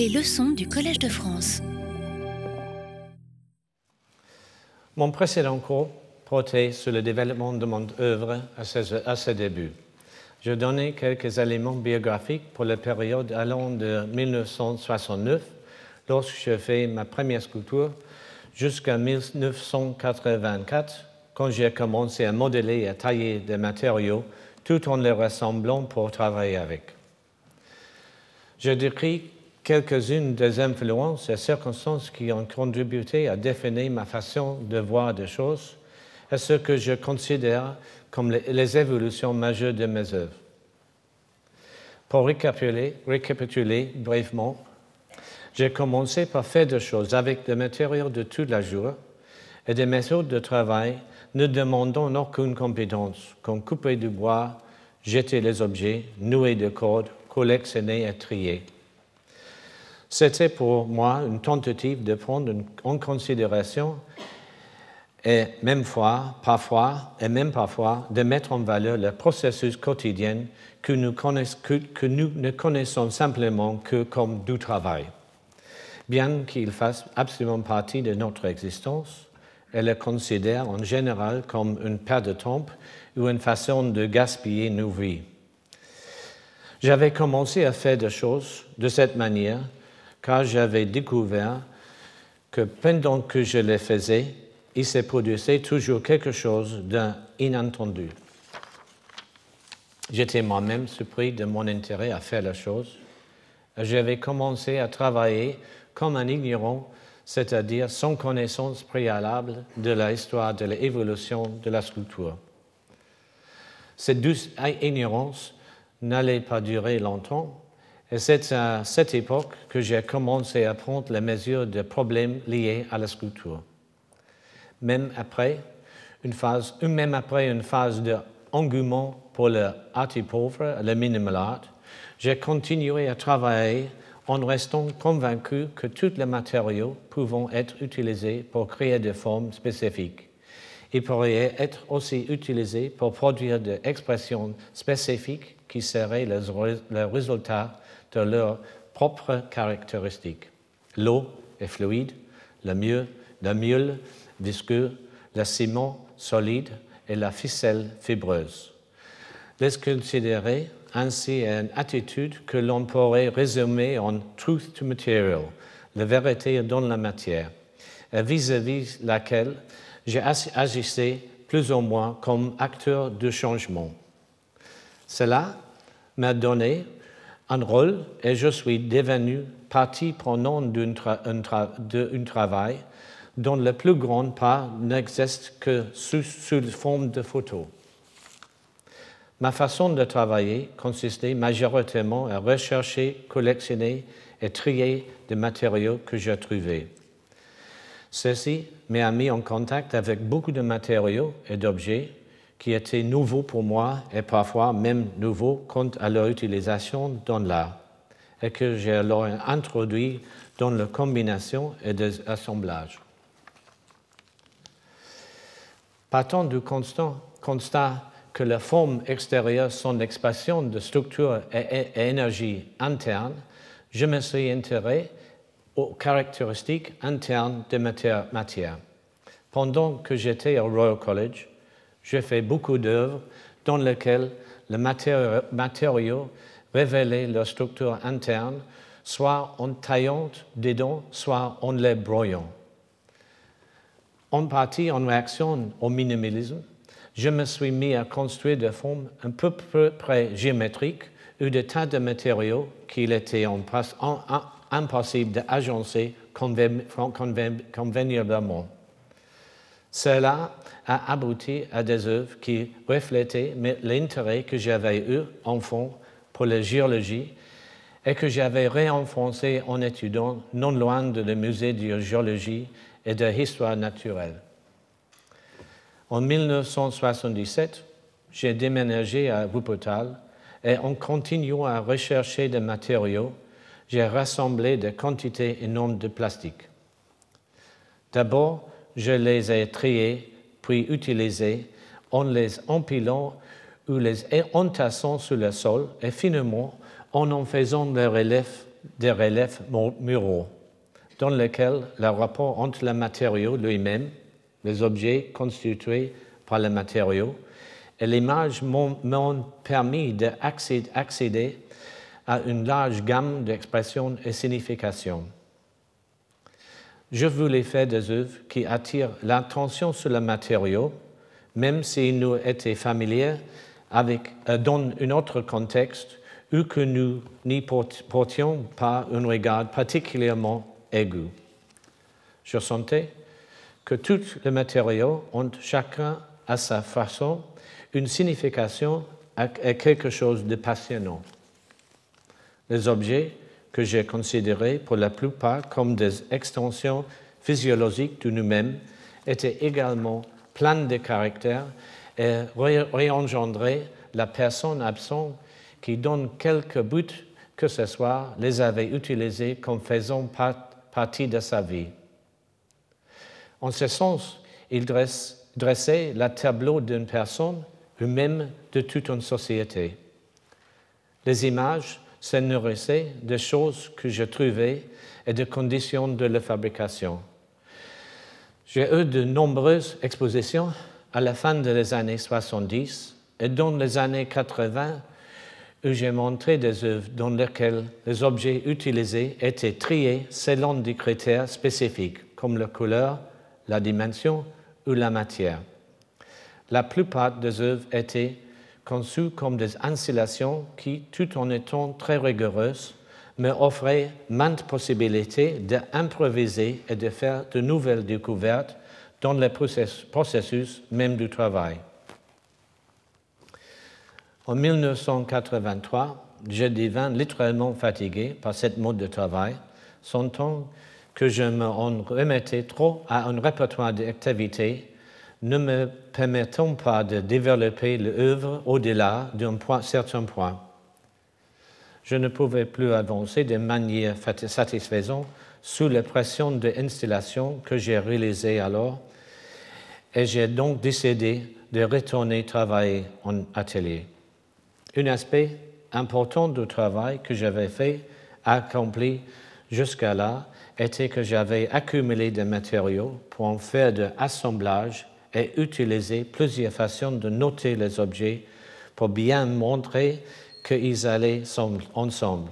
Les leçons du Collège de France. Mon précédent cours portait sur le développement de mon œuvre à ses, débuts. Je donnais quelques éléments biographiques pour la période allant de 1969, lorsque je fais ma première sculpture, jusqu'à 1984, quand j'ai commencé à modeler et à tailler des matériaux tout en les rassemblant pour travailler avec. Je décris quelques-unes des influences et circonstances qui ont contribué à définir ma façon de voir des choses et ce que je considère comme les évolutions majeures de mes œuvres. Pour récapituler, brièvement, j'ai commencé par faire des choses avec des matériaux de toute la journée et des méthodes de travail ne demandant aucune compétence, comme couper du bois, jeter les objets, nouer des cordes, collectionner et trier. C'était pour moi une tentative de prendre en considération et même fois, parfois, et même parfois, de mettre en valeur le processus quotidien que nous, ne connaissons simplement que comme du travail. Bien qu'il fasse absolument partie de notre existence, elle le considère en général comme une perte de temps ou une façon de gaspiller nos vies. J'avais commencé à faire des choses de cette manière car j'avais découvert que pendant que je les faisais, il se produisait toujours quelque chose d'inattendu. J'étais moi-même surpris de mon intérêt à faire la chose. J'avais commencé à travailler comme un ignorant c'est-à-dire sans connaissance préalable de l'histoire de l'évolution de la sculpture. Cette douce ignorance n'allait pas durer longtemps, et c'est à cette époque que j'ai commencé à prendre les mesures des problèmes liés à la sculpture. Même après une phase, même après une phase d'engouement pour le pauvre, le minimal art, j'ai continué à travailler en restant convaincu que tous les matériaux pouvant être utilisés pour créer des formes spécifiques. Ils pourraient être aussi utilisés pour produire des expressions spécifiques qui seraient le résultat de leurs propres caractéristiques. L'eau est fluide, le mieux, le miel visqueux, le ciment solide et la ficelle fibreuse. Les considérer ainsi une attitude que l'on pourrait résumer en truth to material, la vérité dans la matière, vis-à-vis laquelle j'ai agissé plus ou moins comme acteur de changement. Cela m'a donné un rôle et je suis devenu partie prenante d'un travail dont la plus grande part n'existe que sous, sous forme de photos. Ma façon de travailler consistait majoritairement à rechercher, collectionner et trier des matériaux que je trouvais. Ceci m'a mis en contact avec beaucoup de matériaux et d'objets qui étaient nouveaux pour moi et parfois même nouveaux quant à leur utilisation dans l'art et que j'ai alors introduit dans la combination et des assemblages. Partant du constat que la forme extérieure sont l'expression de structure et, énergie interne, je me suis intéressé aux caractéristiques internes de matière. matière. Pendant que j'étais au Royal College, j'ai fait beaucoup d'œuvres dans lesquelles les matériaux révélaient leur structure interne, soit en taillant dedans, soit en les broyant. En partie en réaction au minimalisme, je me suis mis à construire des formes un peu près géométriques ou des tas de matériaux qu'il était impossible d'agencer convenablement. Cela a abouti à des œuvres qui reflétaient l'intérêt que j'avais eu enfant pour la géologie et que j'avais réenfoncé en étudiant non loin de le musée de géologie et de l'histoire naturelle. En 1977, j'ai déménagé à Wuppertal et en continuant à rechercher des matériaux, j'ai rassemblé des quantités énormes de plastique. D'abord, je les ai triés, utilisés en les empilant ou les entassant sur le sol et finalement en en faisant des reliefs des reliefs muraux, dans lesquels le rapport entre le matériau lui-même, les objets constitués par le matériau, et l'image m'ont permis d'accéder à une large gamme d'expressions et significations. Je voulais faire des œuvres qui attirent l'attention sur le matériau, même s'ils nous étaient familiers avec, euh, dans un autre contexte ou que nous n'y portions pas un regard particulièrement aigu. Je sentais que tous les matériaux ont chacun à sa façon une signification et quelque chose de passionnant. Les objets que j'ai considérés pour la plupart comme des extensions physiologiques de nous-mêmes étaient également pleins de caractère et réengendraient la personne absente qui, dans quelque but que ce soit, les avait utilisés comme faisant partie de sa vie. En ce sens, il dressait le tableau d'une personne ou même de toute une société. Les images se nourrissaient des choses que je trouvais et des conditions de la fabrication. J'ai eu de nombreuses expositions à la fin des années 70 et dans les années 80 où j'ai montré des œuvres dans lesquelles les objets utilisés étaient triés selon des critères spécifiques comme la couleur, la dimension ou la matière. La plupart des œuvres étaient conçues comme des installations qui, tout en étant très rigoureuses, me offraient maintes possibilités d'improviser et de faire de nouvelles découvertes dans le processus même du travail. En 1983, je devins littéralement fatigué par cette mode de travail, sentant que je me remettais trop à un répertoire d'activités ne me permettant pas de développer l'œuvre au-delà d'un certain point. Je ne pouvais plus avancer de manière satisfaisante sous la pression de l'installation que j'ai réalisée alors, et j'ai donc décidé de retourner travailler en atelier. Un aspect important du travail que j'avais fait, accompli jusqu'à là, était que j'avais accumulé des matériaux pour en faire de l'assemblage et utiliser plusieurs façons de noter les objets pour bien montrer qu'ils allaient ensemble.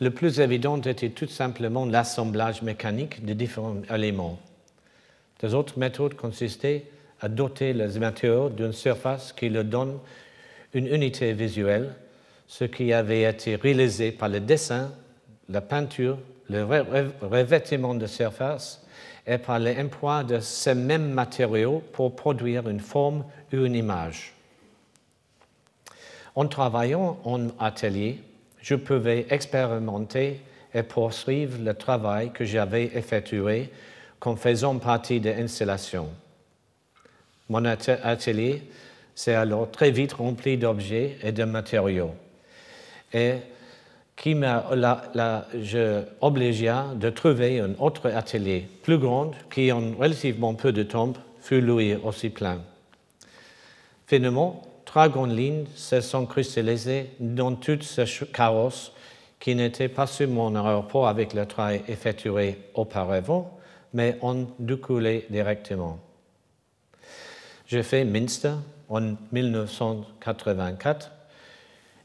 Le plus évident était tout simplement l'assemblage mécanique de différents éléments. Des autres méthodes consistaient à doter les matériaux d'une surface qui leur donne une unité visuelle, ce qui avait été réalisé par le dessin, la peinture, le revêtement de surface et par l'emploi de ces mêmes matériaux pour produire une forme ou une image. En travaillant en atelier, je pouvais expérimenter et poursuivre le travail que j'avais effectué comme faisant partie de l'installation. Mon atelier s'est alors très vite rempli d'objets et de matériaux, et qui m'a obligé de trouver un autre atelier plus grand qui, en relativement peu de temps, fut lui aussi plein. Finalement, trois grandes lignes se sont cristallisées dans tout ce chaos qui n'était pas seulement en rapport avec le travail effectué auparavant, mais en découlé directement. J'ai fait Minster en 1984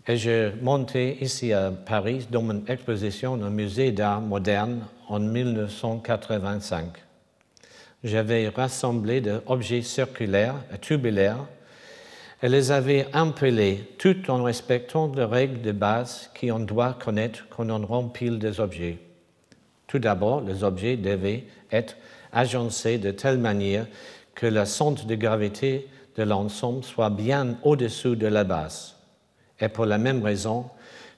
et j'ai monté ici à Paris dans mon exposition au musée d'art moderne en 1985. J'avais rassemblé des objets circulaires et tubulaires et les avais empilés tout en respectant les règles de base qu'on doit connaître quand on remplit des objets. Tout d'abord, les objets devaient être agencés de telle manière que le centre de gravité de l'ensemble soit bien au-dessous de la base, et pour la même raison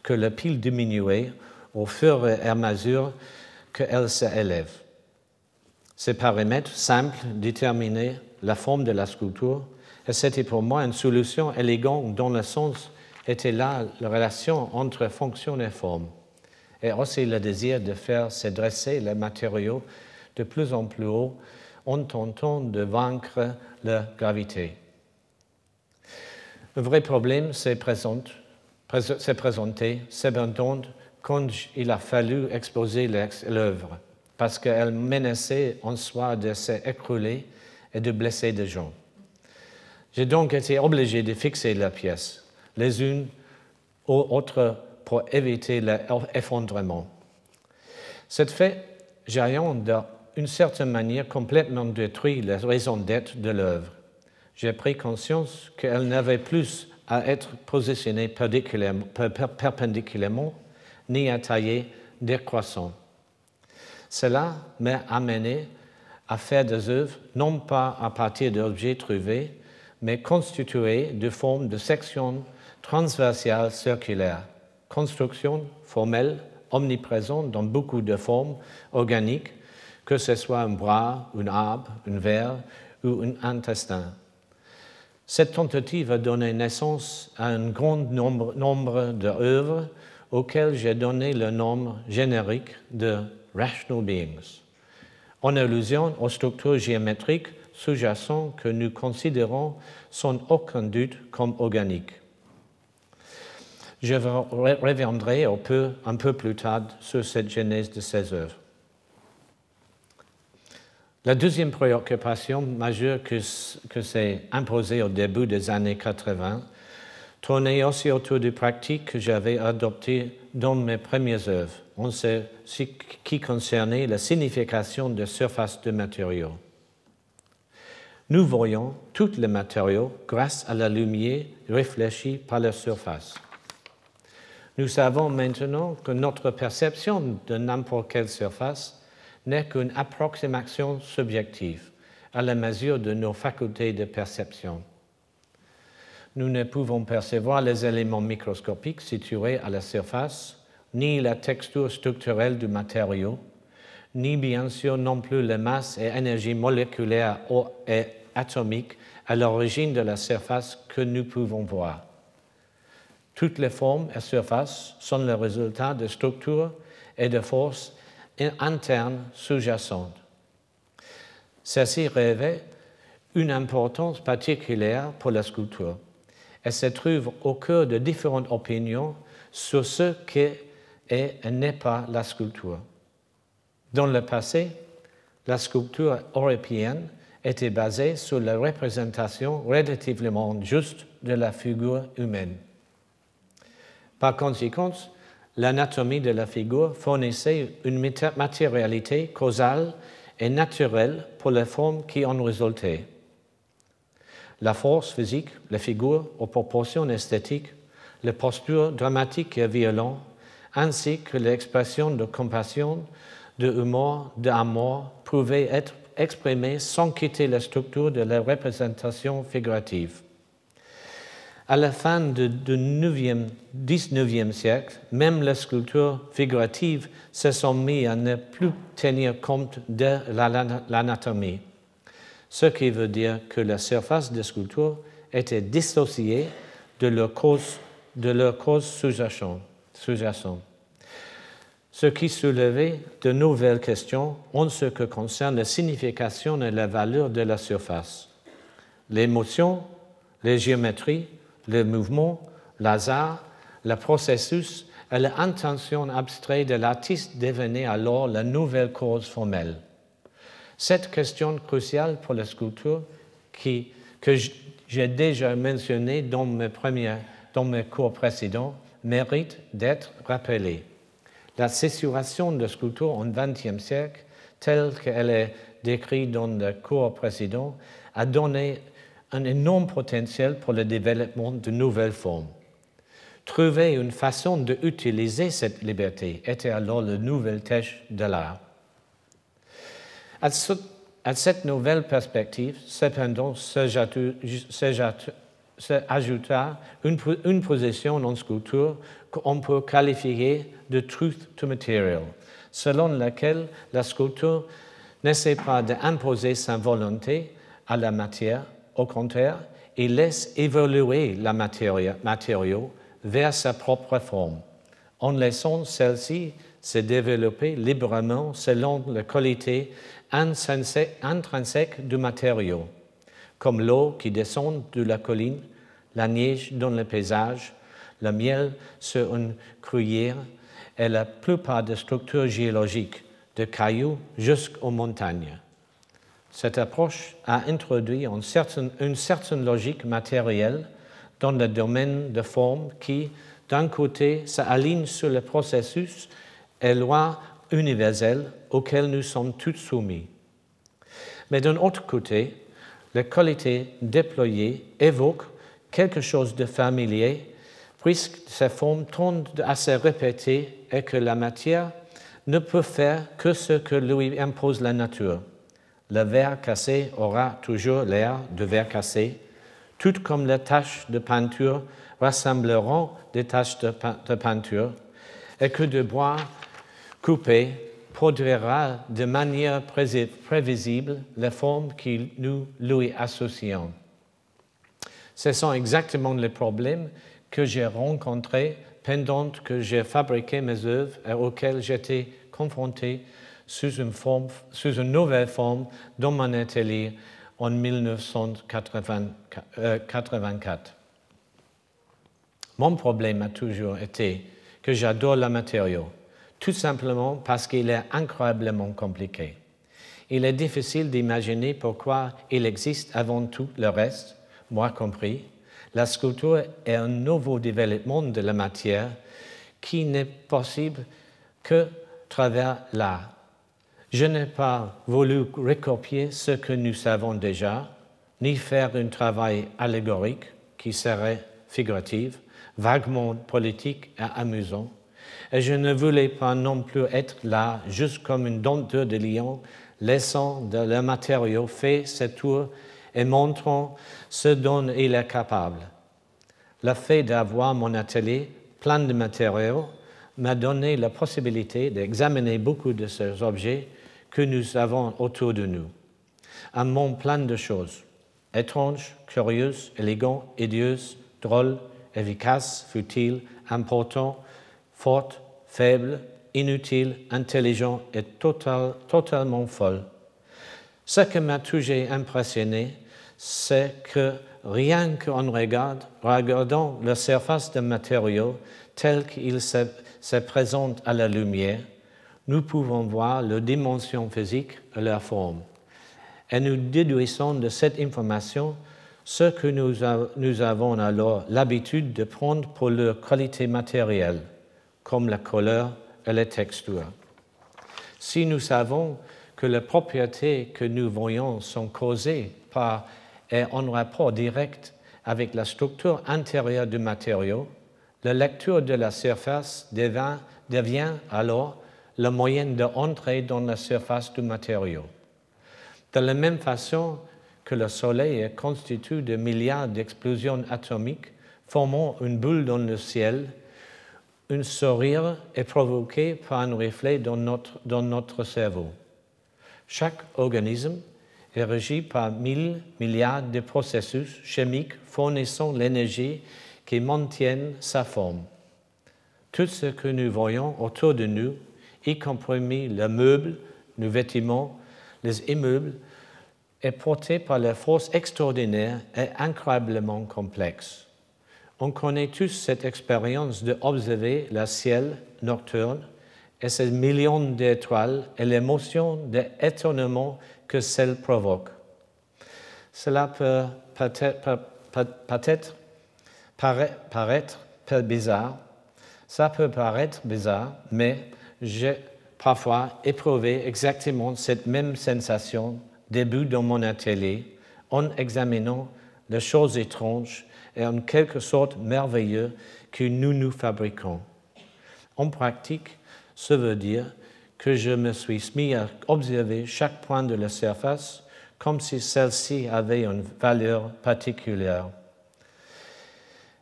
que la pile diminuait au fur et à mesure qu'elle s'élève. Ces paramètres simples déterminaient la forme de la sculpture, et c'était pour moi une solution élégante dont le sens était là la relation entre fonction et forme, et aussi le désir de faire se dresser les matériaux de plus en plus haut en tentant de vaincre la gravité. Le vrai problème s'est présenté, cependant, quand il a fallu exposer l'œuvre, parce qu'elle menaçait en soi de s'écrouler et de blesser des gens. J'ai donc été obligé de fixer la pièce, les unes aux autres pour éviter l'effondrement. Cette fait, j'ai d'une certaine manière complètement détruit la raison d'être de l'œuvre. J'ai pris conscience qu'elle n'avait plus à être positionnée perpendiculairement ni à tailler décroissant. Cela m'a amené à faire des œuvres non pas à partir d'objets trouvés, mais constituées de formes de sections transversales circulaires, construction formelle omniprésente dans beaucoup de formes organiques, que ce soit un bras, un arbre, un verre ou un intestin. Cette tentative a donné naissance à un grand nombre, d'œuvres auxquelles j'ai donné le nom générique de rational beings, en allusion aux structures géométriques sous-jacentes que nous considérons sans aucun doute comme organiques. Je reviendrai un peu plus tard sur cette genèse de ces œuvres. La deuxième préoccupation majeure que, que s'est imposée au début des années 80 tournait aussi autour des pratiques que j'avais adoptées dans mes premières œuvres, en ce qui concernait la signification de surface de matériaux. Nous voyons tous les matériaux grâce à la lumière réfléchie par leur surface. Nous savons maintenant que notre perception de n'importe quelle surface n'est qu'une approximation subjective à la mesure de nos facultés de perception. Nous ne pouvons percevoir les éléments microscopiques situés à la surface, ni la texture structurelle du matériau, ni bien sûr non plus les masses et énergie moléculaire et atomique à l'origine de la surface que nous pouvons voir. Toutes les formes et surfaces sont le résultat de structures et de forces interne sous-jacente. Ceci revêt une importance particulière pour la sculpture et se trouve au cœur de différentes opinions sur ce qu'est et n'est pas la sculpture. Dans le passé, la sculpture européenne était basée sur la représentation relativement juste de la figure humaine. Par conséquent, l'anatomie de la figure fournissait une matérialité causale et naturelle pour les formes qui en résultaient. La force physique, la figure aux proportions esthétiques, les postures dramatiques et violentes, ainsi que l'expression de compassion, de humour, d'amour, pouvaient être exprimées sans quitter la structure de la représentation figurative. À la fin du XIXe siècle, même les sculptures figuratives se sont mises à ne plus tenir compte de l'anatomie, ce qui veut dire que la surface des sculptures était dissociée de leur cause, de leur cause sous-jacente, ce qui soulevait de nouvelles questions en ce qui concerne la signification et la valeur de la surface. L'émotion, les géométries, le mouvement, l'hasard, le processus et l'intention abstraite de l'artiste devenaient alors la nouvelle cause formelle. Cette question cruciale pour la sculpture, que j'ai déjà mentionnée dans mes, cours précédents, mérite d'être rappelée. La situation de la sculpture au XXe siècle, telle qu'elle est décrite dans le cours précédent, a donné un énorme potentiel pour le développement de nouvelles formes. Trouver une façon d'utiliser cette liberté était alors la nouvelle tâche de l'art. À, cette nouvelle perspective, cependant, s'ajouta une, une position en sculpture qu'on peut qualifier de truth to material, selon laquelle la sculpture n'essaie pas d'imposer sa volonté à la matière, au contraire, il laisse évoluer la matériau vers sa propre forme, en laissant celle-ci se développer librement selon la qualité intrinsèque du matériau, comme l'eau qui descend de la colline, la neige dans le paysage, le miel sur une cruyère et la plupart des structures géologiques, de cailloux jusqu'aux montagnes. Cette approche a introduit une certaine, logique matérielle dans le domaine de forme qui, d'un côté, s'aligne sur le processus et loi universelle auquel nous sommes tous soumis. Mais d'un autre côté, la qualité déployée évoque quelque chose de familier puisque ces formes tendent à se répéter et que la matière ne peut faire que ce que lui impose la nature. Le verre cassé aura toujours l'air de verre cassé, tout comme les taches de peinture rassembleront des taches de, peinture, et que de bois coupé produira de manière prévisible les formes que nous lui associons. Ce sont exactement les problèmes que j'ai rencontrés pendant que j'ai fabriqué mes œuvres et auxquels j'étais confronté sous une, nouvelle forme dans mon atelier en 1984. Mon problème a toujours été que j'adore le matériau, tout simplement parce qu'il est incroyablement compliqué. Il est difficile d'imaginer pourquoi il existe avant tout le reste, moi compris. La sculpture est un nouveau développement de la matière qui n'est possible que travers l'art. Je n'ai pas voulu recopier ce que nous savons déjà, ni faire un travail allégorique qui serait figuratif, vaguement politique et amusant. Et je ne voulais pas non plus être là, juste comme une denture de lion, laissant le matériau fait ses tours et montrant ce dont il est capable. Le fait d'avoir mon atelier plein de matériaux m'a donné la possibilité d'examiner beaucoup de ces objets que nous avons autour de nous. Un monde plein de choses, étranges, curieuses, élégantes, idieuses, drôles, efficaces, futiles, importants, fortes, faibles, inutiles, intelligents et totalement folles. Ce qui m'a toujours impressionné, c'est que rien qu'en regarde, regardant la surface des matériaux tel qu'il se, se présente à la lumière, nous pouvons voir leur dimension physique et leur forme. Et nous déduisons de cette information ce que nous, avons alors l'habitude de prendre pour leur qualité matérielle, comme la couleur et les textures. Si nous savons que les propriétés que nous voyons sont causées par et en rapport direct avec la structure intérieure du matériau, la lecture de la surface devient alors le moyen d'entrer dans la surface du matériau. De la même façon que le Soleil est constitué de milliards d'explosions atomiques formant une bulle dans le ciel, un sourire est provoqué par un reflet dans notre, dans notre cerveau. Chaque organisme est régi par mille milliards de processus chimiques fournissant l'énergie qui maintiennent sa forme. Tout ce que nous voyons autour de nous y compris les meubles, les vêtements, les immeubles, est porté par la force extraordinaire et incroyablement complexe. On connaît tous cette expérience d'observer le ciel nocturne et ces millions d'étoiles et l'émotion d'étonnement que celle provoque. Cela peut peut-être, peut-être paraître bizarre, ça peut paraître bizarre, mais j'ai parfois éprouvé exactement cette même sensation début dans mon atelier en examinant les choses étranges et en quelque sorte merveilleuses que nous nous fabriquons. En pratique, ça veut dire que je me suis mis à observer chaque point de la surface comme si celle-ci avait une valeur particulière.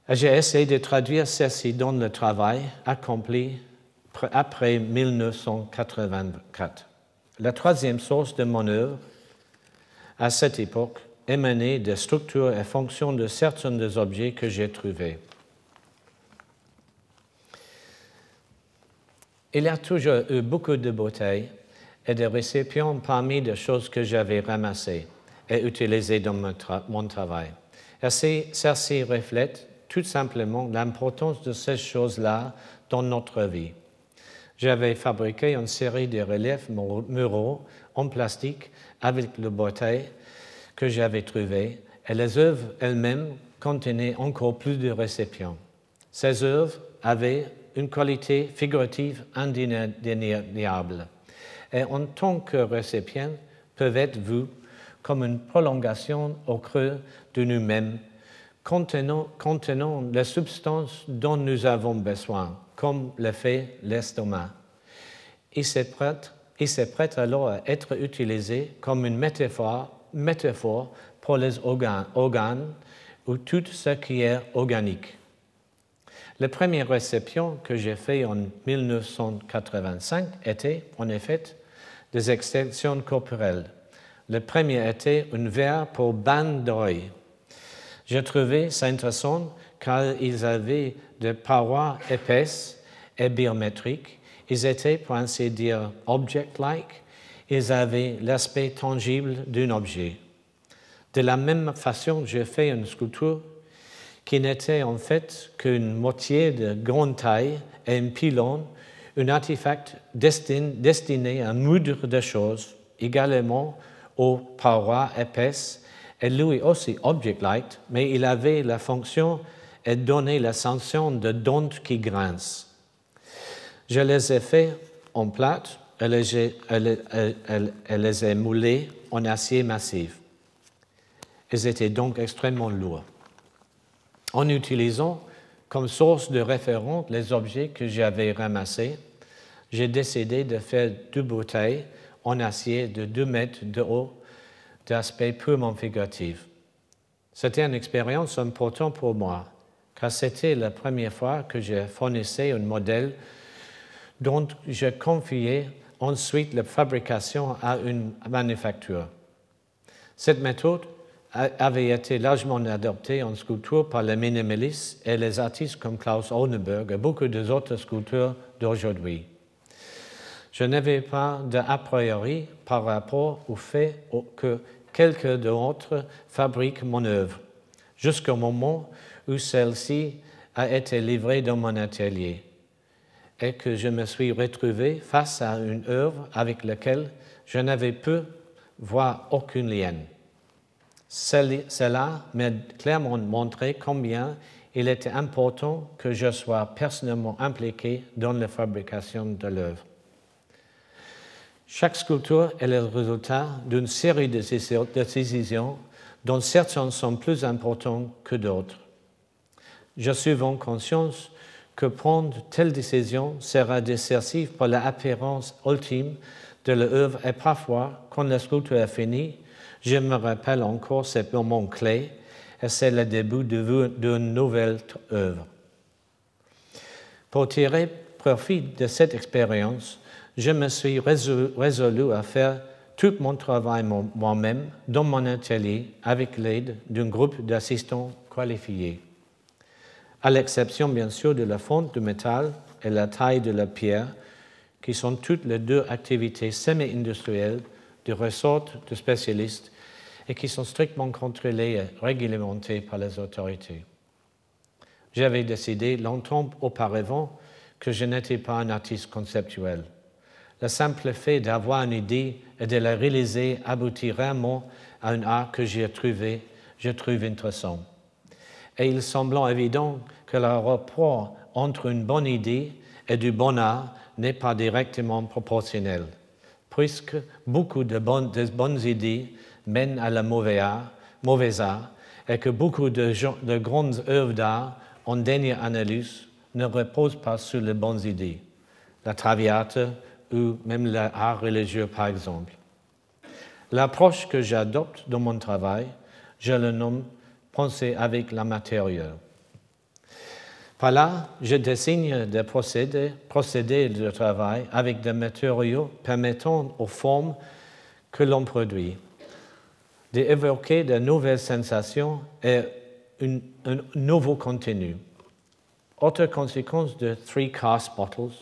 J'ai essayé de traduire ceci dans le travail accompli après 1984. La troisième source de mon œuvre, à cette époque, émanait des structures et fonctions de certains des objets que j'ai trouvés. Il y a toujours eu beaucoup de bouteilles et de récipients parmi les choses que j'avais ramassées et utilisées dans mon, travail. Et ceci reflète tout simplement l'importance de ces choses-là dans notre vie. J'avais fabriqué une série de reliefs muraux en plastique avec le bouteille que j'avais trouvé. Et les œuvres elles-mêmes contenaient encore plus de récipients. Ces œuvres avaient une qualité figurative indéniable. Et en tant que récipients peuvent être vus comme une prolongation au creux de nous-mêmes contenant, contenant la substance dont nous avons besoin, comme le fait l'estomac. Il s'est prêt, alors à être utilisé comme une métaphore, métaphore pour les organes, ou tout ce qui est organique. La première réception que j'ai faite en 1985 était, en effet, des extensions corporelles. Le premier était un verre pour ban d'oreille. J'ai trouvé ça intéressant car ils avaient des parois épaisses et biométriques. Ils étaient, pour ainsi dire, object-like. Ils avaient l'aspect tangible d'un objet. De la même façon, j'ai fait une sculpture qui n'était en fait qu'une moitié de grande taille et un pylône, un artefact destiné à moudre des choses, également aux parois épaisses et lui aussi object-like, mais il avait la fonction de donner la sensation de dents qui grince. Je les ai fait en plate et les, les ai moulés en acier massif. Ils étaient donc extrêmement lourds. En utilisant comme source de référence les objets que j'avais ramassés, j'ai décidé de faire deux bouteilles en acier de 2 mètres de haut d'aspect purement figuratif. C'était une expérience importante pour moi, car c'était la première fois que je fournissais un modèle dont je confiais ensuite la fabrication à une manufacture. Cette méthode avait été largement adoptée en sculpture par les minimalistes et les artistes comme Klaus Oldenburg et beaucoup d'autres sculpteurs d'aujourd'hui. Je n'avais pas d'a priori par rapport au fait que quelqu'un d'autre fabrique mon œuvre, jusqu'au moment où celle-ci a été livrée dans mon atelier et que je me suis retrouvé face à une œuvre avec laquelle je n'avais pu voir aucun lien. Cela m'a clairement montré combien il était important que je sois personnellement impliqué dans la fabrication de l'œuvre. Chaque sculpture est le résultat d'une série de décisions dont certaines sont plus importantes que d'autres. J'ai souvent conscience que prendre telle décision sera décisif pour l'apparence ultime de l'œuvre et parfois, quand la sculpture est finie, je me rappelle encore ce moment clé et c'est le début d'une nouvelle œuvre. Pour tirer profit de cette expérience, je me suis résolu, à faire tout mon travail moi-même dans mon atelier avec l'aide d'un groupe d'assistants qualifiés. À l'exception bien sûr de la fonte de métal et la taille de la pierre, qui sont toutes les deux activités semi-industrielles de ressort de spécialistes et qui sont strictement contrôlées et réglementées par les autorités. J'avais décidé longtemps auparavant que je n'étais pas un artiste conceptuel le simple fait d'avoir une idée et de la réaliser aboutit vraiment à un art que j'ai trouvé, je trouve intéressant. Et il semble évident que le rapport entre une bonne idée et du bon art n'est pas directement proportionnel, puisque beaucoup de bonnes, idées mènent à la mauvais art, mauvais art et que beaucoup de, de grandes œuvres d'art, en dernière analyse, ne reposent pas sur les bonnes idées. La Traviata, ou même l'art religieux, par exemple. L'approche que j'adopte dans mon travail, je le nomme penser avec la matière. Par là, je dessine des procédés, procédés de travail avec des matériaux permettant aux formes que l'on produit d'évoquer de nouvelles sensations et un nouveau contenu. Autre conséquence de Three Cast Bottles,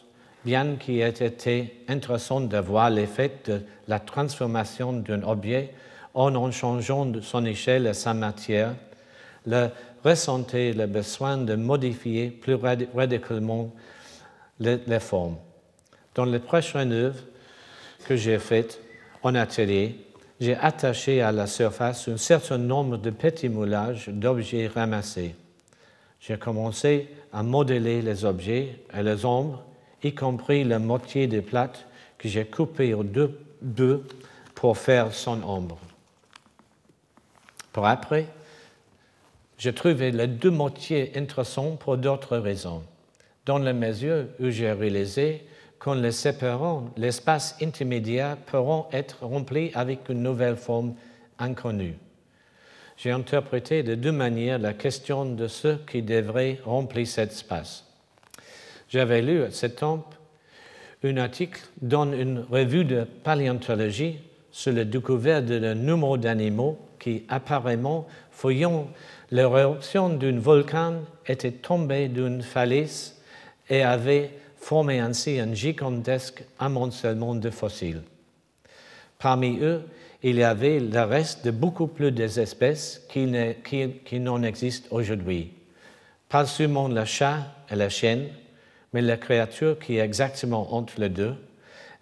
bien qu'il ait été intéressant de voir l'effet de la transformation d'un objet en en changeant son échelle et sa matière, le ressenti le besoin de modifier plus radicalement les, formes. Dans les prochaines œuvres que j'ai faites en atelier, j'ai attaché à la surface un certain nombre de petits moulages d'objets ramassés. J'ai commencé à modeler les objets et les ombres, y compris la moitié des plates que j'ai coupées aux deux pour faire son ombre. Pour après, j'ai trouvé les deux moitiés intéressantes pour d'autres raisons. Dans la mesure où j'ai réalisé qu'en les séparant, l'espace intermédiaire pourront être rempli avec une nouvelle forme inconnue. J'ai interprété de deux manières la question de ceux qui devraient remplir cet espace. J'avais lu à temps un article dans une revue de paléontologie sur la découverte de nombreux d'animaux qui, apparemment, fouillant l'éruption d'un volcan, étaient tombés d'une falaise et avaient formé ainsi un gigantesque amoncellement de fossiles. Parmi eux, il y avait le reste de beaucoup plus d'espèces qui n'en existent aujourd'hui. Pas seulement le chat et la chienne, mais la créature qui est exactement entre les deux,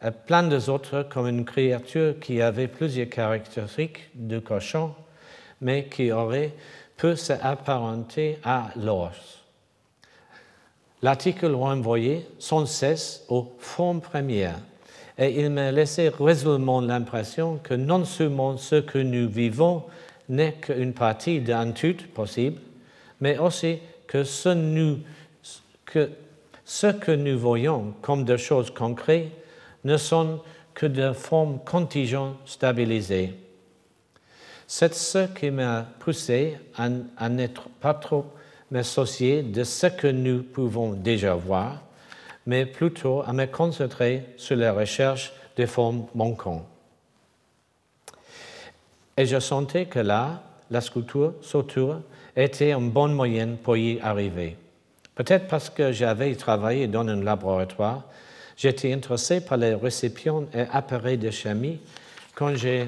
et plein d'autres comme une créature qui avait plusieurs caractéristiques de cochon, mais qui aurait pu s'apparenter à l'ours. L'article renvoyait sans cesse aux formes premières, et il m'a laissé résolument l'impression que non seulement ce que nous vivons n'est qu'une partie d'un tout possible, mais aussi que ce, nous, que ce que nous voyons comme des choses concrètes ne sont que des formes contingentes stabilisées. C'est ce qui m'a poussé à, à n'être pas trop m'associer de ce que nous pouvons déjà voir, mais plutôt à me concentrer sur la recherche des formes manquantes. Et je sentais que là, la sculpture sauture était un bon moyen pour y arriver. Peut-être parce que j'avais travaillé dans un laboratoire, j'étais intéressé par les récipients et appareils de chimie quand j'ai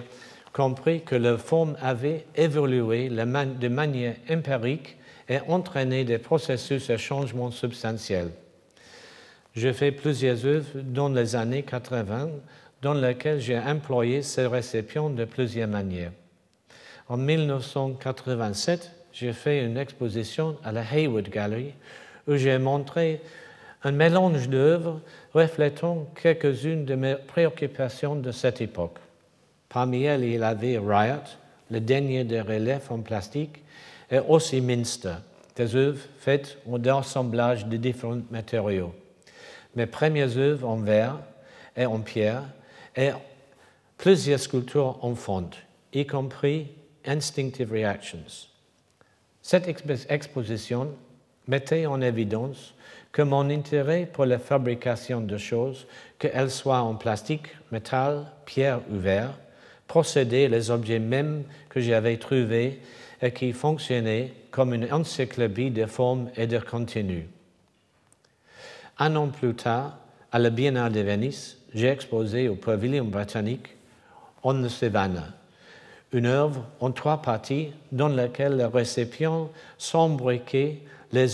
compris que leur forme avait évolué de manière empirique et entraîner des processus de changement substantiels. J'ai fait plusieurs œuvres dans les années 80 dans lesquelles j'ai employé ces récipients de plusieurs manières. En 1987, j'ai fait une exposition à la Hayward Gallery où j'ai montré un mélange d'œuvres reflétant quelques-unes de mes préoccupations de cette époque. Parmi elles, il avait Riot, le dernier des reliefs en plastique, et aussi Minster, des œuvres faites d'assemblage de différents matériaux. Mes premières œuvres en verre et en pierre et plusieurs sculptures en fonte, y compris Instinctive Reactions. Cette exposition mettait en évidence que mon intérêt pour la fabrication de choses, qu'elles soient en plastique, métal, pierre ou verre, les objets mêmes que j'avais trouvés et qui fonctionnait comme une encyclopédie de formes et de contenus. Un an plus tard, à la Biennale de Venise, j'ai exposé au pavillon britannique On the Savannah, une œuvre en trois parties dans laquelle les récipients s'embriquaient les,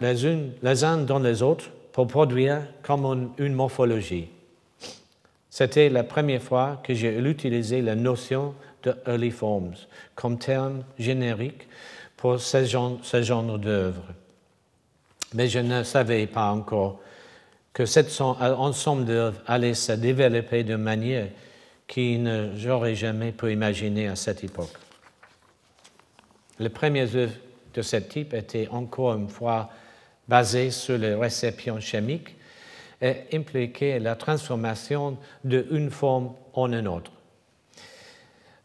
les, les uns dans les autres pour produire comme une morphologie. C'était la première fois que j'ai utilisé la notion de early forms comme terme générique pour ce genre, ce d'œuvre. Mais je ne savais pas encore que cet ensemble d'œuvres allait se développer de manière que j'aurais jamais pu imaginer à cette époque. Les premières œuvres de ce type étaient encore une fois basées sur les réceptions chimiques et impliquaient la transformation d'une forme en une autre.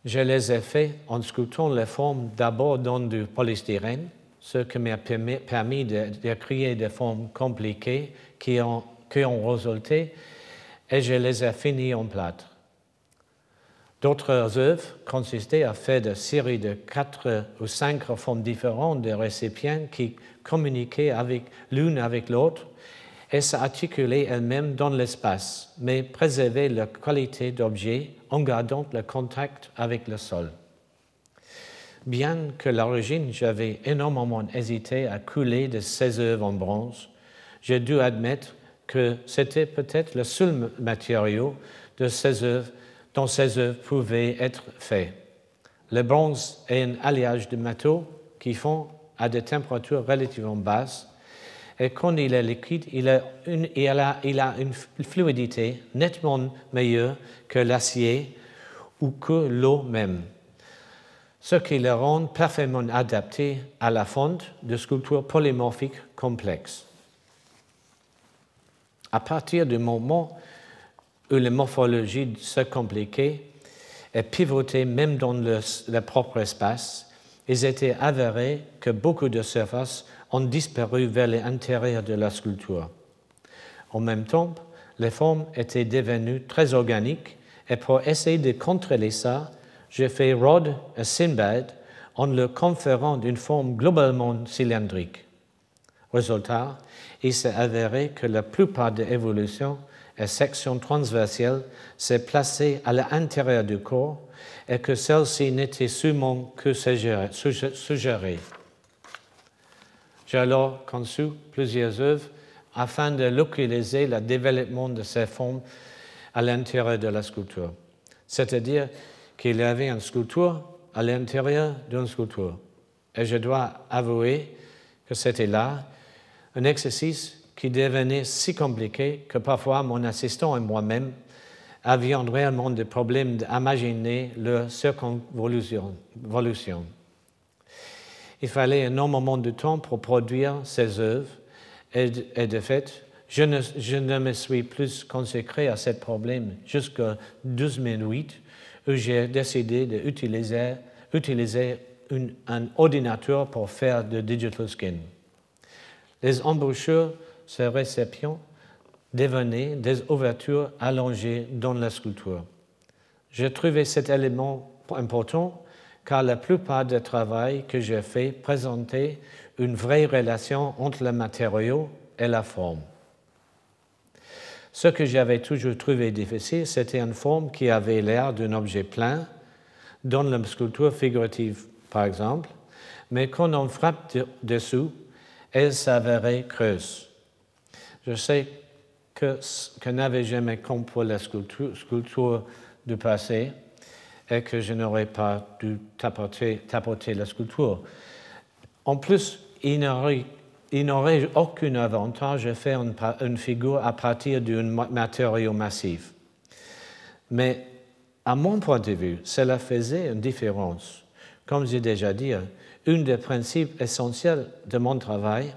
Je les ai faits en sculptant les formes d'abord dans du polystyrène, ce qui m'a permis de, créer des formes compliquées qui ont, qui ont résulté, et je les ai finis en plâtre. D'autres œuvres consistaient à faire des séries de quatre ou cinq formes différentes de récipients qui communiquaient l'une avec l'autre et s'articuler elle-même dans l'espace, mais préserver la qualité d'objet en gardant le contact avec le sol. Bien que l'origine, j'avais énormément hésité à couler de ces œuvres en bronze, j'ai dû admettre que c'était peut-être le seul matériau de ces œuvres dont ces œuvres pouvaient être faites. Le bronze est un alliage de métaux qui font à des températures relativement basses et quand il est liquide, il a une, il a, une fluidité nettement meilleure que l'acier ou que l'eau même, ce qui le rend parfaitement adapté à la fonte de sculptures polymorphiques complexes. À partir du moment où la morphologie se compliquait et pivotait même dans le, le propre espace, il était avéré que beaucoup de surfaces ont disparu vers l'intérieur de la sculpture. En même temps, les formes étaient devenues très organiques et pour essayer de contrôler ça, j'ai fait Rod et Sinbad en le conférant d'une forme globalement cylindrique. Résultat, il s'est avéré que la plupart des évolutions et sections transversales s'est placées à l'intérieur du corps et que celles-ci n'étaient seulement que suggérées. J'ai alors conçu plusieurs œuvres afin de localiser le développement de ces formes à l'intérieur de la sculpture. C'est-à-dire qu'il y avait une sculpture à l'intérieur d'une sculpture. Et je dois avouer que c'était là un exercice qui devenait si compliqué que parfois mon assistant et moi-même avions réellement des problèmes d'imaginer leur circonvolution. Il fallait énormément de temps pour produire ces œuvres et, de fait, je ne, me suis plus consacré à ce problème jusqu'en 2008 où j'ai décidé d'utiliser utiliser un ordinateur pour faire de digital skin. Les embouchures, ces réceptions, devenaient des ouvertures allongées dans la sculpture. J'ai trouvé cet élément important car la plupart des travaux que j'ai faits présentaient une vraie relation entre le matériau et la forme. Ce que j'avais toujours trouvé difficile, c'était une forme qui avait l'air d'un objet plein, dans la sculpture figurative par exemple, mais quand on frappe dessous, elle s'avérait creuse. Je sais que, que n'avais jamais compris la sculpture, sculpture du passé, et que je n'aurais pas dû tapoter, la sculpture. En plus, il n'aurait aucun avantage à faire une, une figure à partir d'un matériau massif. Mais à mon point de vue, cela faisait une différence. Comme j'ai déjà dit, un des principes essentiels de mon travail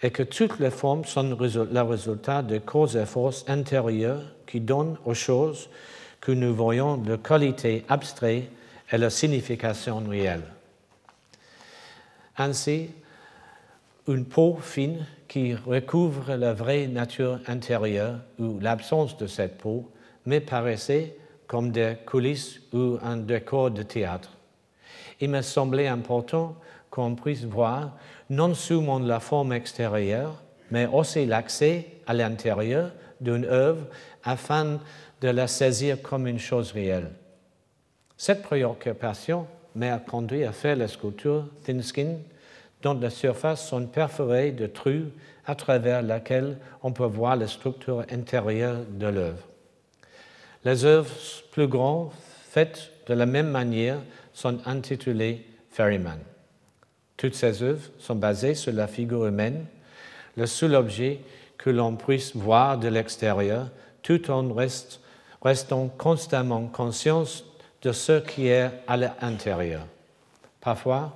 est que toutes les formes sont le résultat de causes et forces intérieures qui donnent aux choses que nous voyons de qualité abstraite et la signification réelle. Ainsi, une peau fine qui recouvre la vraie nature intérieure ou l'absence de cette peau me paraissait comme des coulisses ou un décor de théâtre. Il me semblait important qu'on puisse voir non seulement la forme extérieure, mais aussi l'accès à l'intérieur d'une œuvre afin de la saisir comme une chose réelle. Cette préoccupation m'a conduit à faire la sculpture thin skin, dont les surfaces sont perforées de trous à travers lesquels on peut voir la structure intérieure de l'œuvre. Les œuvres plus grandes, faites de la même manière, sont intitulées Ferryman. Toutes ces œuvres sont basées sur la figure humaine, le seul objet que l'on puisse voir de l'extérieur, tout en reste restons constamment conscients de ce qui est à l'intérieur. Parfois,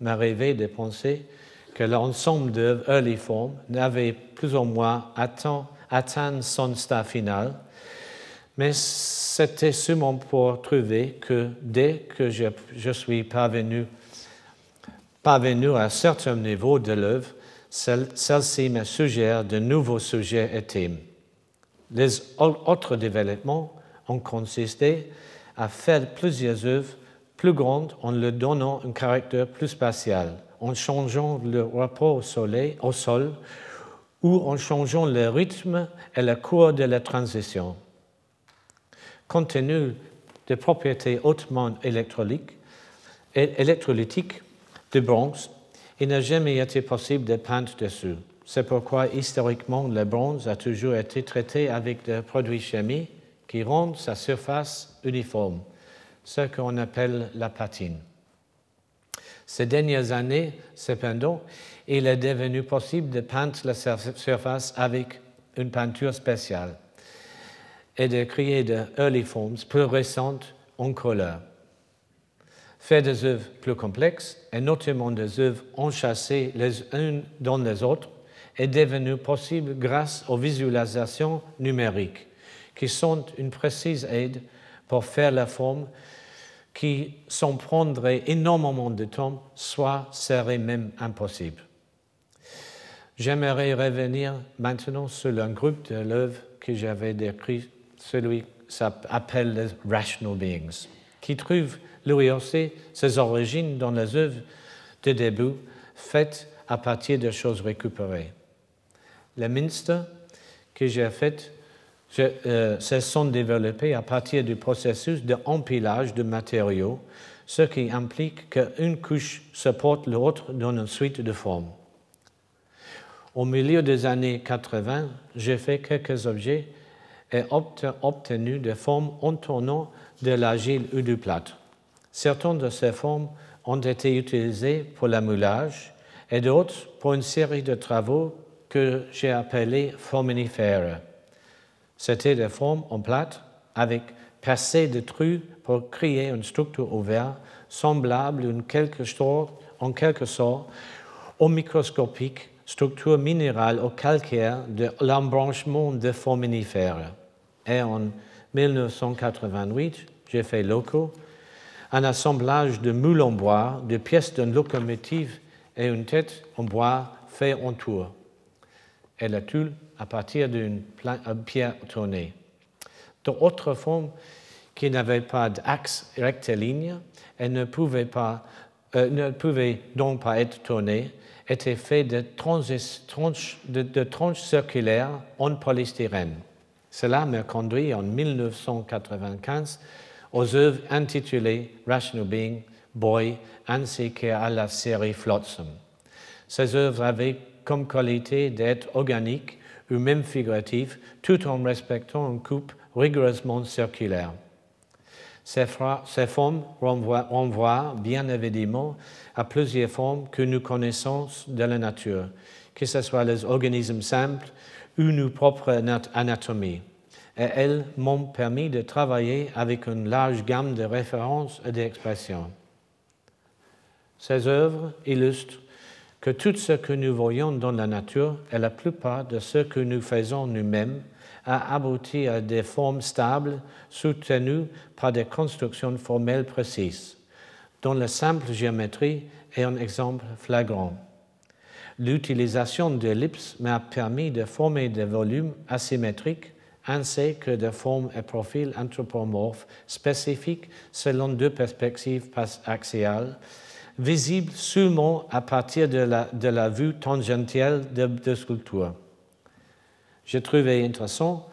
m'arrivait de penser que l'ensemble de form n'avait plus ou moins atteint, son stade final, mais c'était seulement pour trouver que dès que je, je suis parvenu, parvenu à un certain niveau de l'œuvre, celle-ci me suggère de nouveaux sujets et thèmes. Les autres développements ont consisté à faire plusieurs œuvres plus grandes en leur donnant un caractère plus spatial, en changeant le rapport au, sol ou en changeant le rythme et la cours de la transition. Compte tenu des propriétés hautement électroniques électrolytique de bronze, il n'a jamais été possible de peindre dessus. C'est pourquoi historiquement le bronze a toujours été traité avec des produits chimiques qui rendent sa surface uniforme, ce qu'on appelle la patine. Ces dernières années, cependant, il est devenu possible de peindre la surface avec une peinture spéciale et de créer des early forms plus récentes en couleur. Faire des œuvres plus complexes, et notamment des œuvres enchâssées les unes dans les autres, est devenu possible grâce aux visualisations numériques, qui sont une précise aide pour faire la forme qui s'en prendrait énormément de temps, soit serait même impossible. J'aimerais revenir maintenant sur un groupe de l'œuvre que j'avais décrit, celui qui s'appelle les Rational Beings, qui trouve lui aussi ses origines dans les œuvres de début faites à partir de choses récupérées. Les Minster que j'ai faites euh, se sont développés à partir du processus d'empilage de matériaux, ce qui implique qu'une couche supporte l'autre dans une suite de formes. Au milieu des années 80, j'ai fait quelques objets et obtenu des formes en tournant de l'argile ou du plâtre. Certaines de ces formes ont été utilisées pour l'amoulage et d'autres pour une série de travaux que j'ai appelés forminifères. C'était des formes en plâtre avec percé de trous pour créer une structure ouverte semblable en quelque sorte, en quelque sorte au microscopique structure minérale ou calcaire de l'embranchement de foraminifères. Et en 1988, j'ai fait locaux un assemblage de moules en bois, de pièces d'une locomotive et une tête en bois fait en tour, et la tulle à partir d'une pierre tournée. D'autres formes qui n'avaient pas d'axe rectiligne et ne pouvaient, euh, donc pas être tournées étaient faites de tranches, de tranches circulaires en polystyrène. Cela me conduit en 1995 aux œuvres intitulées Rational Being, Boy, ainsi qu'à la série Flotsam. Ces œuvres avaient comme qualité d'être organiques ou même figuratives, tout en respectant une coupe rigoureusement circulaire. Ces, formes renvoient, bien évidemment à plusieurs formes que nous connaissons de la nature, que ce soit les organismes simples ou nos propres anatomies et elles m'ont permis de travailler avec une large gamme de références et d'expressions. Ces œuvres illustrent que tout ce que nous voyons dans la nature et la plupart de ce que nous faisons nous-mêmes a abouti à des formes stables soutenues par des constructions formelles précises, dont la simple géométrie est un exemple flagrant. L'utilisation d'ellipses m'a permis de former des volumes asymétriques ainsi que de formes et profils anthropomorphes spécifiques selon deux perspectives axiales, visibles seulement à partir de la, vue tangentielle de, de sculpture. J'ai trouvé intéressant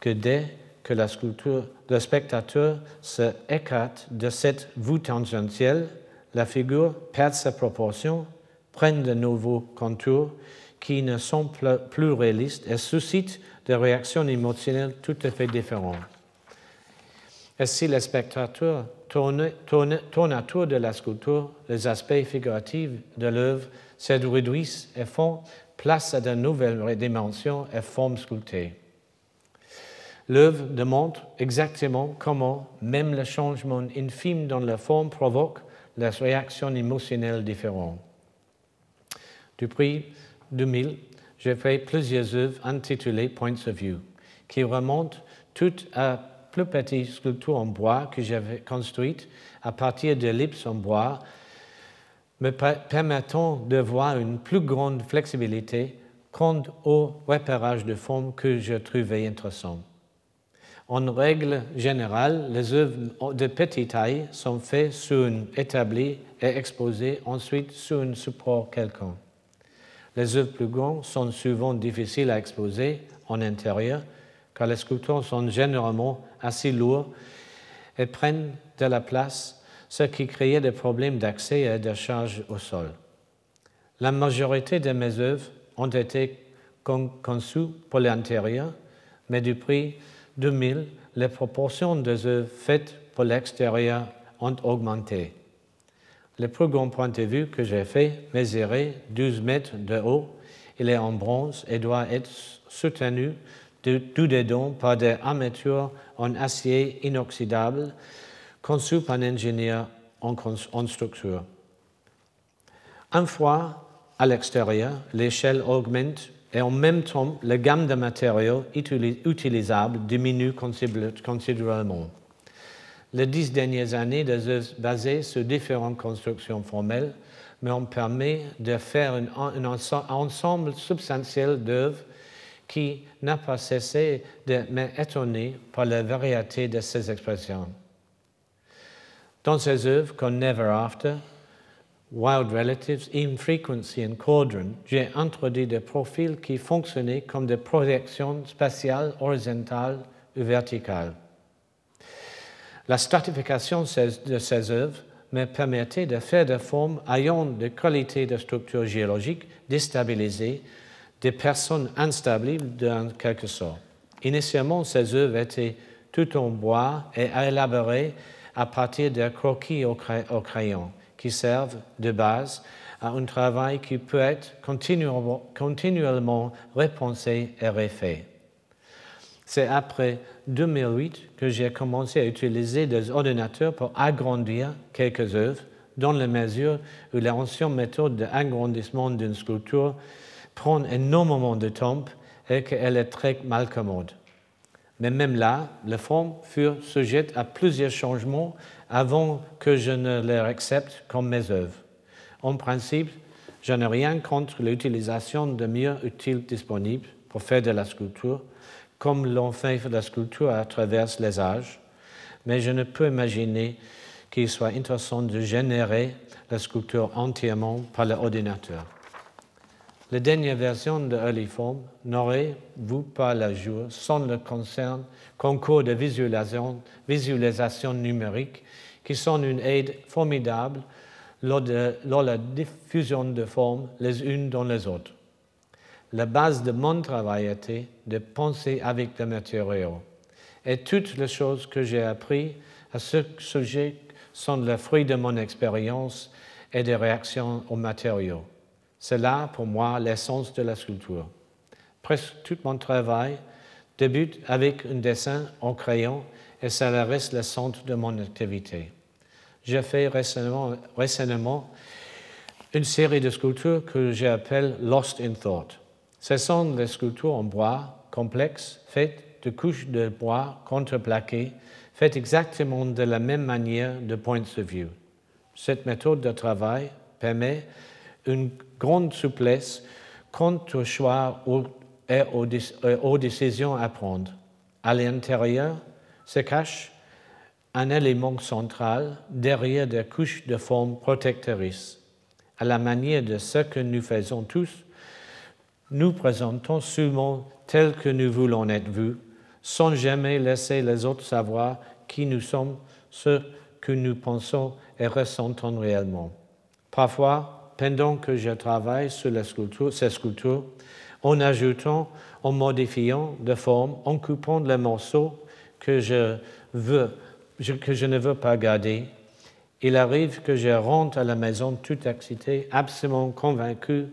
que dès que le spectateur se écarte de cette vue tangentielle, la figure perd sa proportion, prend de nouveaux contours qui ne sont plus réalistes et suscite des réactions émotionnelles tout à fait différentes. Et si le spectateur tourne, tourne, autour de la sculpture, les aspects figuratifs de l'œuvre se réduisent et font place à de nouvelles dimensions et formes sculptées. L'œuvre démontre exactement comment même le changement infime dans la forme provoque des réactions émotionnelles différentes. Depuis 2000, j'ai fait plusieurs œuvres intitulées Points of View, qui remontent toutes à plus petites sculptures en bois que j'avais construites à partir d'ellipses en bois, me permettant de voir une plus grande flexibilité quant au repérage de formes que je trouvais intéressantes. En règle générale, les œuvres de petite taille sont faites sur une établie et exposées ensuite sur un support quelconque. Les œuvres plus grandes sont souvent difficiles à exposer en intérieur car les sculptures sont généralement assez lourds et prennent de la place ce qui créait des problèmes d'accès et de charge au sol. La majorité de mes œuvres ont été conçues pour l'intérieur, mais depuis 2000, les proportions des œuvres faites pour l'extérieur ont augmenté. Le plus grand point de vue que j'ai fait mesurait 12 mètres de haut. Il est en bronze et doit être soutenu tout dedans par des armatures en acier inoxydable conçues par un ingénieur en, en structure. Une fois à l'extérieur, l'échelle augmente et en même temps, la gamme de matériaux utilisables diminue considérablement. Les dix dernières années des œuvres basées sur différentes constructions formelles m'ont permis de faire un, ensemble substantiel d'œuvres qui n'a pas cessé de m'étonner par la variété de ces expressions. Dans ces œuvres, comme Never After, Wild Relatives, In Frequency and Quadrant, j'ai introduit des profils qui fonctionnaient comme des projections spatiales horizontales ou verticales. La stratification de ces œuvres me permettait de faire des formes ayant des qualités de structure géologique déstabilisées, des personnes instables en quelque sorte. Initialement, ces œuvres étaient tout en bois et élaborées à partir de croquis au, crayon qui servent de base à un travail qui peut être continuellement, continuellement repensé et refait. C'est après 2008 que j'ai commencé à utiliser des ordinateurs pour agrandir quelques œuvres, dans la mesure où l'ancienne méthode d'agrandissement d'une sculpture prend énormément de temps et qu'elle est très mal commode. Mais même là, les formes furent sujettes à plusieurs changements avant que je ne les accepte comme mes œuvres. En principe, je n'ai rien contre l'utilisation de meilleurs outils disponibles pour faire de la sculpture, comme l'on fait la sculpture à travers les âges, mais je ne peux imaginer qu'il soit intéressant de générer la sculpture entièrement par l'ordinateur. La dernière version de Earlyform n'aurait vu pas le jour sans le concern, concours de visualisation, visualisation numérique qui sont une aide formidable lors de la diffusion de formes les unes dans les autres. La base de mon travail était de penser avec les matériaux. Et toutes les choses que j'ai apprises à ce sujet sont le fruit de mon expérience et des réactions aux matériaux. C'est là, pour moi, l'essence de la sculpture. Presque tout mon travail débute avec un dessin en crayon et ça reste le centre de mon activité. J'ai fait récemment, une série de sculptures que j'appelle Lost in Thought. Ce sont des sculptures en bois complexes, faites de couches de bois contreplaquées, faites exactement de la même manière de point de vue. Cette méthode de travail permet une grande souplesse quant au choix et aux décisions à prendre. À l'intérieur se cache un élément central derrière des couches de forme protectrices. À la manière de ce que nous faisons tous, nous présentons seulement tel que nous voulons être vus, sans jamais laisser les autres savoir qui nous sommes, ce que nous pensons et ressentons réellement. Parfois, pendant que je travaille sur la sculpture, ces sculptures, en ajoutant, en modifiant de forme, en coupant les morceaux que je, ne veux pas garder, il arrive que je rentre à la maison tout excité, absolument convaincu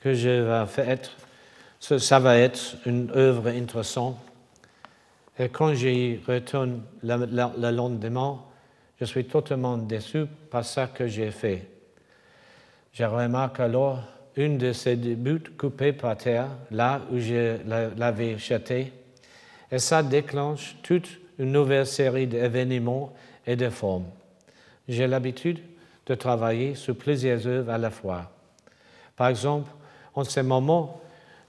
que ça va être une œuvre intéressante. Et quand j'y retourne le, lendemain, je suis totalement déçu par ce que j'ai fait. Je remarque alors une de ces buts coupées par terre, là où je l'avais jeté, et ça déclenche toute une nouvelle série d'événements et de formes. J'ai l'habitude de travailler sur plusieurs œuvres à la fois. Par exemple, en ce moment,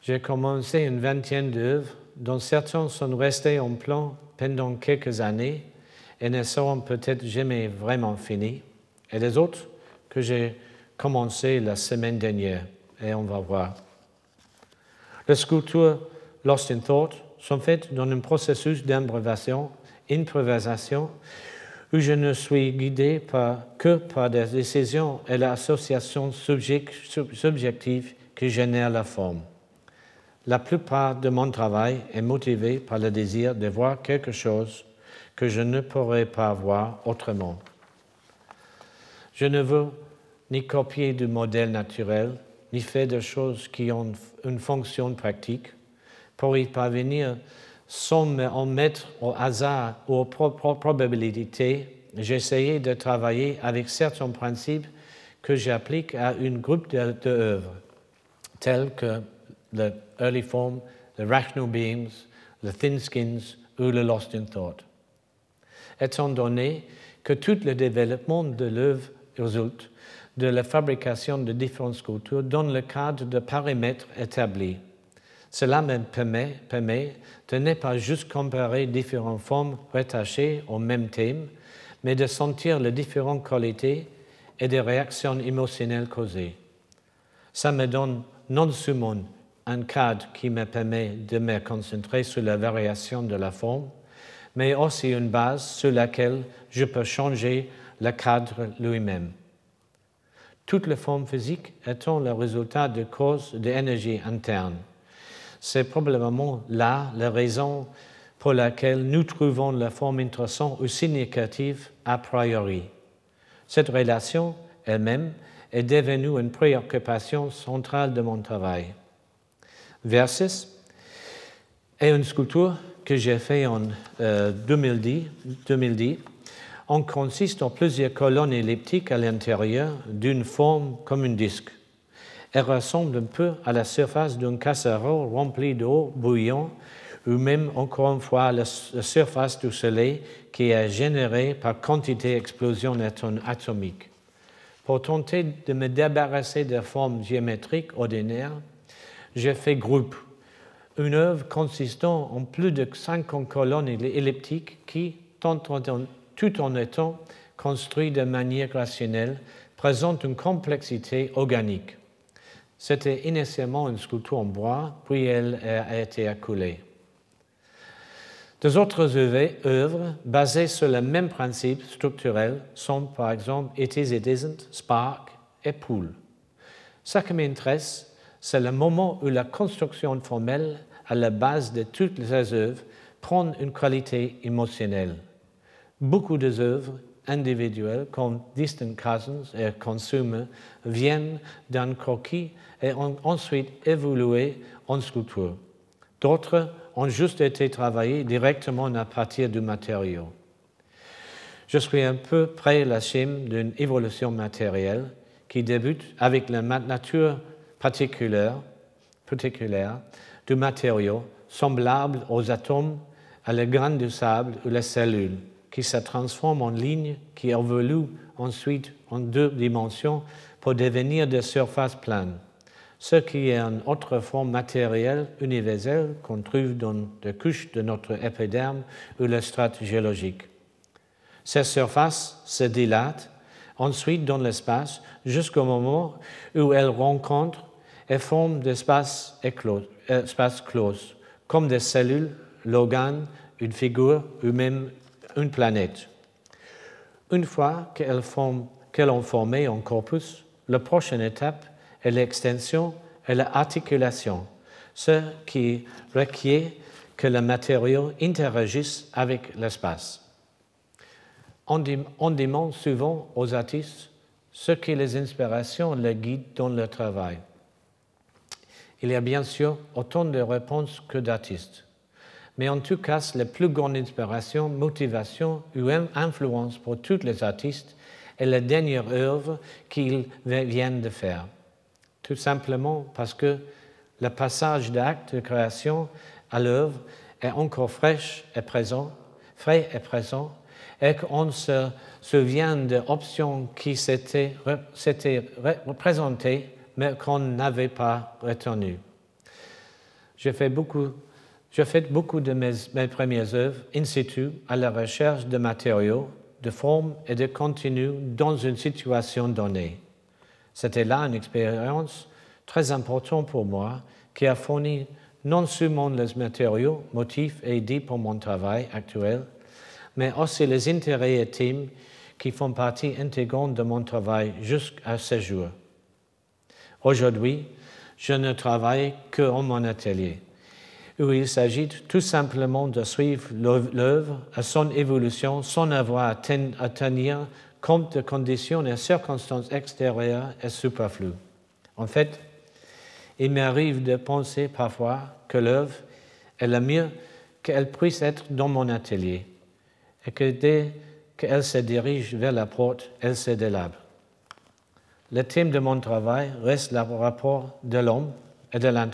j'ai commencé une vingtaine d'œuvres dont certains sont restés en plan pendant quelques années et ne seront peut-être jamais vraiment finis, et les autres que j'ai commencé la semaine dernière, et on va voir. Les sculptures Lost in Thought sont faites dans un processus d'improvisation, improvisation où je ne suis guidé que par des décisions et l'association subjective qui génère la forme. La plupart de mon travail est motivé par le désir de voir quelque chose que je ne pourrais pas voir autrement. Je ne veux ni copier du modèle naturel, ni faire des choses qui ont une fonction pratique. Pour y parvenir, sans en mettre au hasard ou aux probabilités, j'essayais de travailler avec certains principes que j'applique à un groupe d'œuvres, tels que le Early Form, le Rational Beings, le Thin Skins ou le Lost in Thought. Étant donné que tout le développement de l'œuvre résulte de la fabrication de différentes sculptures dans le cadre de paramètres établis, cela me permet, permet de ne pas juste comparer différentes formes rattachées au même thème, mais de sentir les différentes qualités et des réactions émotionnelles causées. Ça me donne non seulement un cadre qui me permet de me concentrer sur la variation de la forme, mais aussi une base sur laquelle je peux changer le cadre lui-même. Toutes les formes physiques étant le résultat de causes d'énergie interne. C'est probablement là la raison pour laquelle nous trouvons la forme intéressante ou significative a priori. Cette relation elle-même est devenue une préoccupation centrale de mon travail. Versus est une sculpture que j'ai faite en 2010, euh, 2010 on consiste en plusieurs colonnes elliptiques à l'intérieur d'une forme comme un disque. Elle ressemble un peu à la surface d'une casserole remplie d'eau bouillante ou même encore une fois à la surface du Soleil qui est générée par quantité d'explosion atomique. Pour tenter de me débarrasser des formes géométriques ordinaires, j'ai fait groupe, une œuvre consistant en plus de 50 colonnes elliptiques qui, tout en étant construites de manière rationnelle, présentent une complexité organique. C'était initialement une sculpture en bois, puis elle a été accoulée. Deux autres œuvres basées sur le même principe structurel sont par exemple It Is, It Isn't, Spark et Pool. Ce qui m'intéresse, c'est le moment où la construction formelle à la base de toutes les œuvres prend une qualité émotionnelle. Beaucoup des œuvres individuelles, comme Distant Cousins et Consumer, viennent d'un croquis et ont ensuite évolué en sculpture. D'autres ont juste été travaillés directement à partir du matériau. Je suis un peu près la cime d'une évolution matérielle qui débute avec la nature particulière, particulière du matériau, semblable aux atomes, à la graine du sable ou les cellules, qui se transforment en lignes qui évoluent ensuite en deux dimensions pour devenir des surfaces planes ce qui est une autre forme matérielle universelle qu'on trouve dans les couches de notre épiderme ou les strates géologiques. Ces surfaces se dilatent ensuite dans l'espace jusqu'au moment où elles rencontrent et forment des espaces, espaces clos, comme des cellules, l'organe, une figure ou même une planète. Une fois qu'elles ont formé un corpus, la prochaine étape et l'extension et l'articulation, ce qui requiert que le matériau interagisse avec l'espace. On, demande souvent aux artistes ce qui les inspirations les guident dans leur travail. Il y a bien sûr autant de réponses que d'artistes. Mais en tout cas, la plus grande inspiration, motivation ou influence pour tous les artistes est la dernière œuvre qu'ils viennent de faire tout simplement parce que le passage d'acte de création à l'œuvre est encore fraîche et présent, frais et présent, et qu'on se souvient d'options qui s'étaient représentées mais qu'on n'avait pas retenues. J'ai fait beaucoup, fait beaucoup de mes, premières œuvres in situ à la recherche de matériaux, de formes et de contenu dans une situation donnée. C'était là une expérience très importante pour moi qui a fourni non seulement les matériaux, motifs et idées pour mon travail actuel, mais aussi les intérêts intimes qui font partie intégrante de mon travail jusqu'à ce jour. Aujourd'hui, je ne travaille que en mon atelier, où il s'agit tout simplement de suivre l'œuvre à son évolution sans avoir à, tenir compte de conditions et circonstances extérieures et superflues. En fait, il m'arrive de penser parfois que l'œuvre est le mieux qu'elle puisse être dans mon atelier et que dès qu'elle se dirige vers la porte, elle se délabre. Le thème de mon travail reste le rapport de l'homme et de la.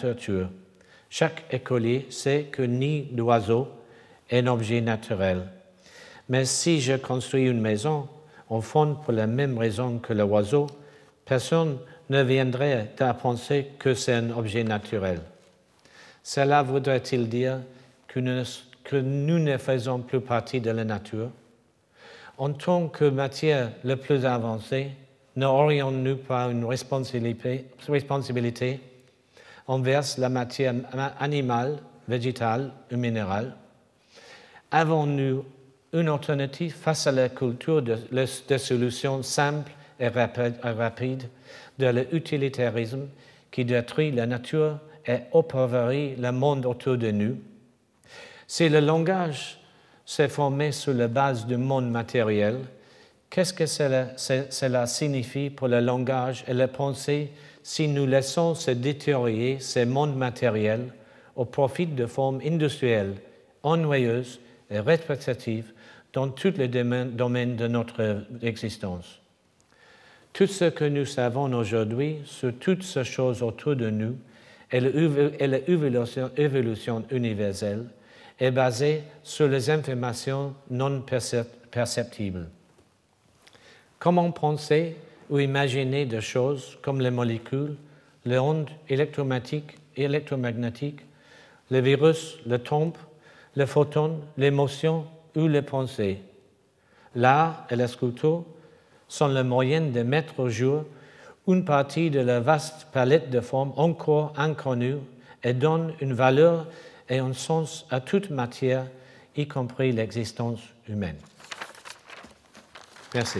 Chaque écolier sait que ni d'oiseau est un objet naturel. Mais si je construis une maison, en fond pour la même raison que l'oiseau, personne ne viendrait à penser que c'est un objet naturel. Cela voudrait-il dire que nous, ne faisons plus partie de la nature? En tant que matière la plus avancée, n'aurions-nous pas une responsabilité envers la matière animale, végétale ou minérale. Avons-nous une alternative face à la culture de, solutions simples et rapides de l'utilitarisme qui détruit la nature et appauvrit le monde autour de nous? Si le langage s'est formé sur la base du monde matériel, Qu'est-ce que cela, signifie pour le langage et la pensée si nous laissons se détériorer ces mondes matériels au profit de formes industrielles, ennuyeuses et répétitives dans tous les domaines de notre existence Tout ce que nous savons aujourd'hui sur toutes ces choses autour de nous et l'évolution universelle est basée sur les informations non perceptibles. Comment penser ou imaginer des choses comme les molécules, les ondes électromagnétiques, électromagnétiques le virus, le temps, les photons, l'émotion ou les pensées L'art et la sculpture sont le moyen de mettre au jour une partie de la vaste palette de formes encore inconnues et donnent une valeur et un sens à toute matière, y compris l'existence humaine. Merci.